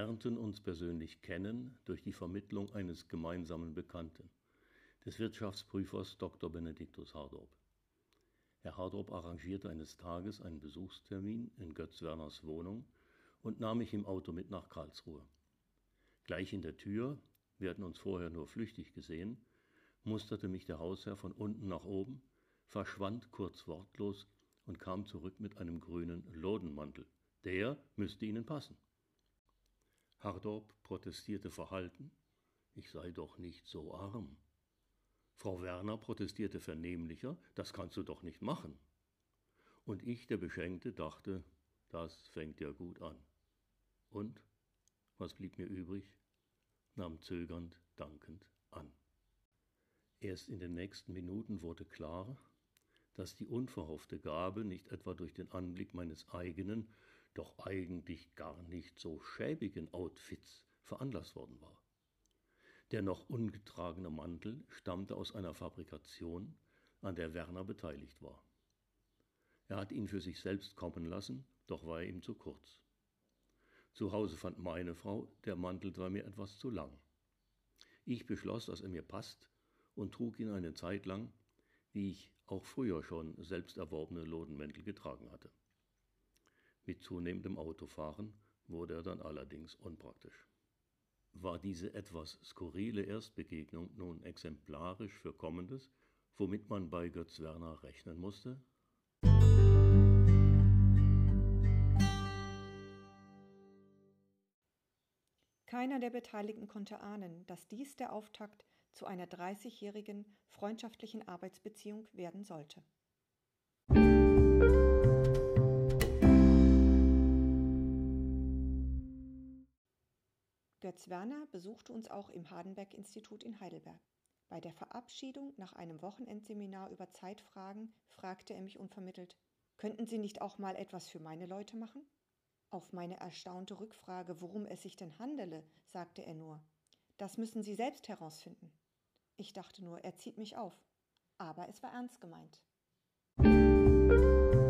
lernten uns persönlich kennen durch die Vermittlung eines gemeinsamen Bekannten, des Wirtschaftsprüfers Dr. Benediktus Hardorp. Herr Hardorp arrangierte eines Tages einen Besuchstermin in Götz Werners Wohnung und nahm mich im Auto mit nach Karlsruhe. Gleich in der Tür, wir hatten uns vorher nur flüchtig gesehen, musterte mich der Hausherr von unten nach oben, verschwand kurz wortlos und kam zurück mit einem grünen Lodenmantel. Der müsste Ihnen passen. Hardorp protestierte verhalten, ich sei doch nicht so arm. Frau Werner protestierte vernehmlicher, das kannst du doch nicht machen. Und ich, der Beschenkte, dachte, das fängt ja gut an. Und, was blieb mir übrig, nahm zögernd, dankend an. Erst in den nächsten Minuten wurde klar, dass die unverhoffte Gabe nicht etwa durch den Anblick meines eigenen, doch eigentlich gar nicht so schäbigen Outfits veranlasst worden war. Der noch ungetragene Mantel stammte aus einer Fabrikation, an der Werner beteiligt war. Er hat ihn für sich selbst kommen lassen, doch war er ihm zu kurz. Zu Hause fand meine Frau, der Mantel sei mir etwas zu lang. Ich beschloss, dass er mir passt und trug ihn eine Zeit lang, wie ich auch früher schon selbst erworbene Lodenmäntel getragen hatte. Mit zunehmendem Autofahren wurde er dann allerdings unpraktisch. War diese etwas skurrile Erstbegegnung nun exemplarisch für Kommendes, womit man bei Götz Werner rechnen musste? Keiner der Beteiligten konnte ahnen, dass dies der Auftakt zu einer 30-jährigen freundschaftlichen Arbeitsbeziehung werden sollte. Götz Werner besuchte uns auch im Hardenberg-Institut in Heidelberg. Bei der Verabschiedung nach einem Wochenendseminar über Zeitfragen fragte er mich unvermittelt, könnten Sie nicht auch mal etwas für meine Leute machen? Auf meine erstaunte Rückfrage, worum es sich denn handele, sagte er nur, das müssen Sie selbst herausfinden. Ich dachte nur, er zieht mich auf. Aber es war ernst gemeint. Ein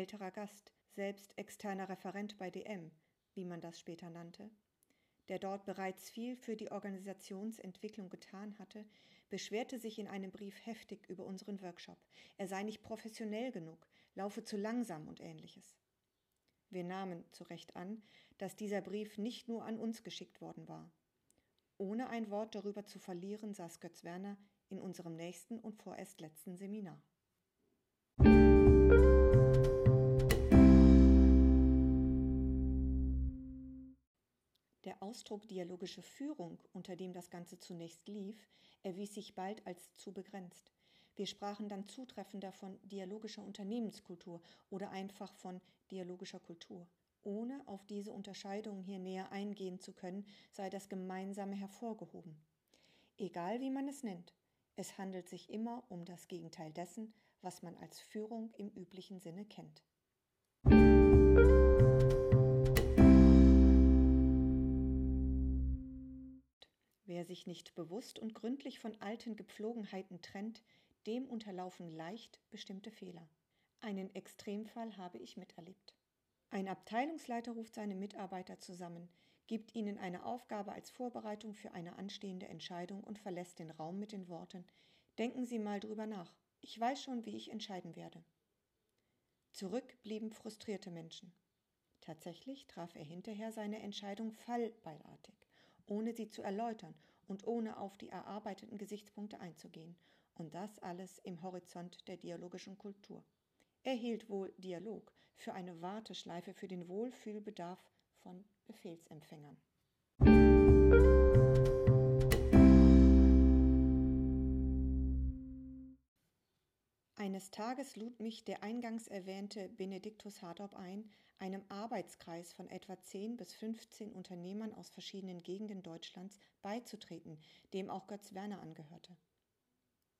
älterer Gast, selbst externer Referent bei DM, wie man das später nannte, der dort bereits viel für die Organisationsentwicklung getan hatte, beschwerte sich in einem Brief heftig über unseren Workshop. Er sei nicht professionell genug, laufe zu langsam und ähnliches. Wir nahmen zu Recht an, dass dieser Brief nicht nur an uns geschickt worden war. Ohne ein Wort darüber zu verlieren, saß Götz Werner in unserem nächsten und vorerst letzten Seminar. Der Ausdruck dialogische Führung, unter dem das Ganze zunächst lief, erwies sich bald als zu begrenzt. Wir sprachen dann zutreffender von dialogischer Unternehmenskultur oder einfach von dialogischer Kultur. Ohne auf diese Unterscheidung hier näher eingehen zu können, sei das Gemeinsame hervorgehoben. Egal wie man es nennt, es handelt sich immer um das Gegenteil dessen, was man als Führung im üblichen Sinne kennt. Sich nicht bewusst und gründlich von alten Gepflogenheiten trennt, dem unterlaufen leicht bestimmte Fehler. Einen Extremfall habe ich miterlebt. Ein Abteilungsleiter ruft seine Mitarbeiter zusammen, gibt ihnen eine Aufgabe als Vorbereitung für eine anstehende Entscheidung und verlässt den Raum mit den Worten Denken Sie mal drüber nach. Ich weiß schon, wie ich entscheiden werde. Zurück blieben frustrierte Menschen. Tatsächlich traf er hinterher seine Entscheidung fallbeilartig, ohne sie zu erläutern und ohne auf die erarbeiteten Gesichtspunkte einzugehen, und das alles im Horizont der dialogischen Kultur. Er hielt wohl Dialog für eine Warteschleife für den Wohlfühlbedarf von Befehlsempfängern. Eines Tages lud mich der eingangs erwähnte Benediktus Hardorp ein, einem Arbeitskreis von etwa 10 bis 15 Unternehmern aus verschiedenen Gegenden Deutschlands beizutreten, dem auch Götz Werner angehörte.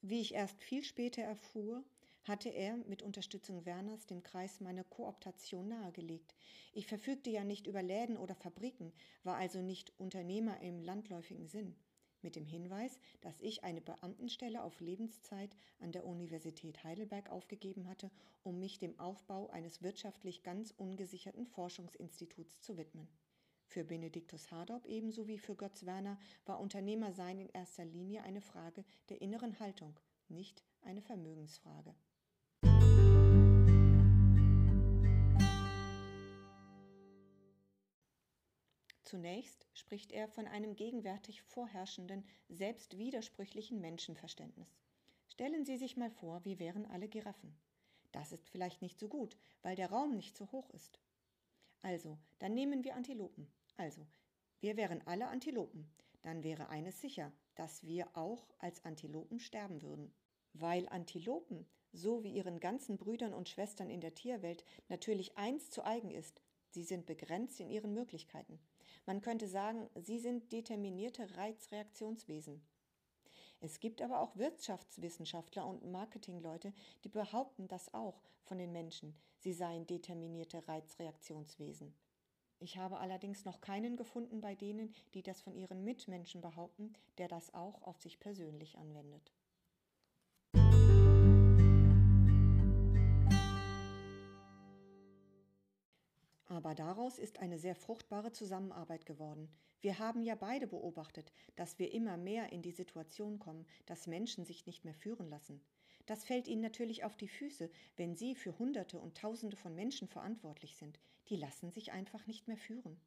Wie ich erst viel später erfuhr, hatte er mit Unterstützung Werners dem Kreis meine Kooptation nahegelegt. Ich verfügte ja nicht über Läden oder Fabriken, war also nicht Unternehmer im landläufigen Sinn. Mit dem Hinweis, dass ich eine Beamtenstelle auf Lebenszeit an der Universität Heidelberg aufgegeben hatte, um mich dem Aufbau eines wirtschaftlich ganz ungesicherten Forschungsinstituts zu widmen. Für Benediktus Hardorp ebenso wie für Götz Werner war Unternehmersein in erster Linie eine Frage der inneren Haltung, nicht eine Vermögensfrage. Zunächst spricht er von einem gegenwärtig vorherrschenden, selbst widersprüchlichen Menschenverständnis. Stellen Sie sich mal vor, wir wären alle Giraffen. Das ist vielleicht nicht so gut, weil der Raum nicht so hoch ist. Also, dann nehmen wir Antilopen. Also, wir wären alle Antilopen. Dann wäre eines sicher, dass wir auch als Antilopen sterben würden. Weil Antilopen, so wie ihren ganzen Brüdern und Schwestern in der Tierwelt, natürlich eins zu eigen ist, sie sind begrenzt in ihren Möglichkeiten. Man könnte sagen, sie sind determinierte Reizreaktionswesen. Es gibt aber auch Wirtschaftswissenschaftler und Marketingleute, die behaupten das auch von den Menschen, sie seien determinierte Reizreaktionswesen. Ich habe allerdings noch keinen gefunden bei denen, die das von ihren Mitmenschen behaupten, der das auch auf sich persönlich anwendet. Aber daraus ist eine sehr fruchtbare Zusammenarbeit geworden. Wir haben ja beide beobachtet, dass wir immer mehr in die Situation kommen, dass Menschen sich nicht mehr führen lassen. Das fällt ihnen natürlich auf die Füße, wenn sie für Hunderte und Tausende von Menschen verantwortlich sind. Die lassen sich einfach nicht mehr führen.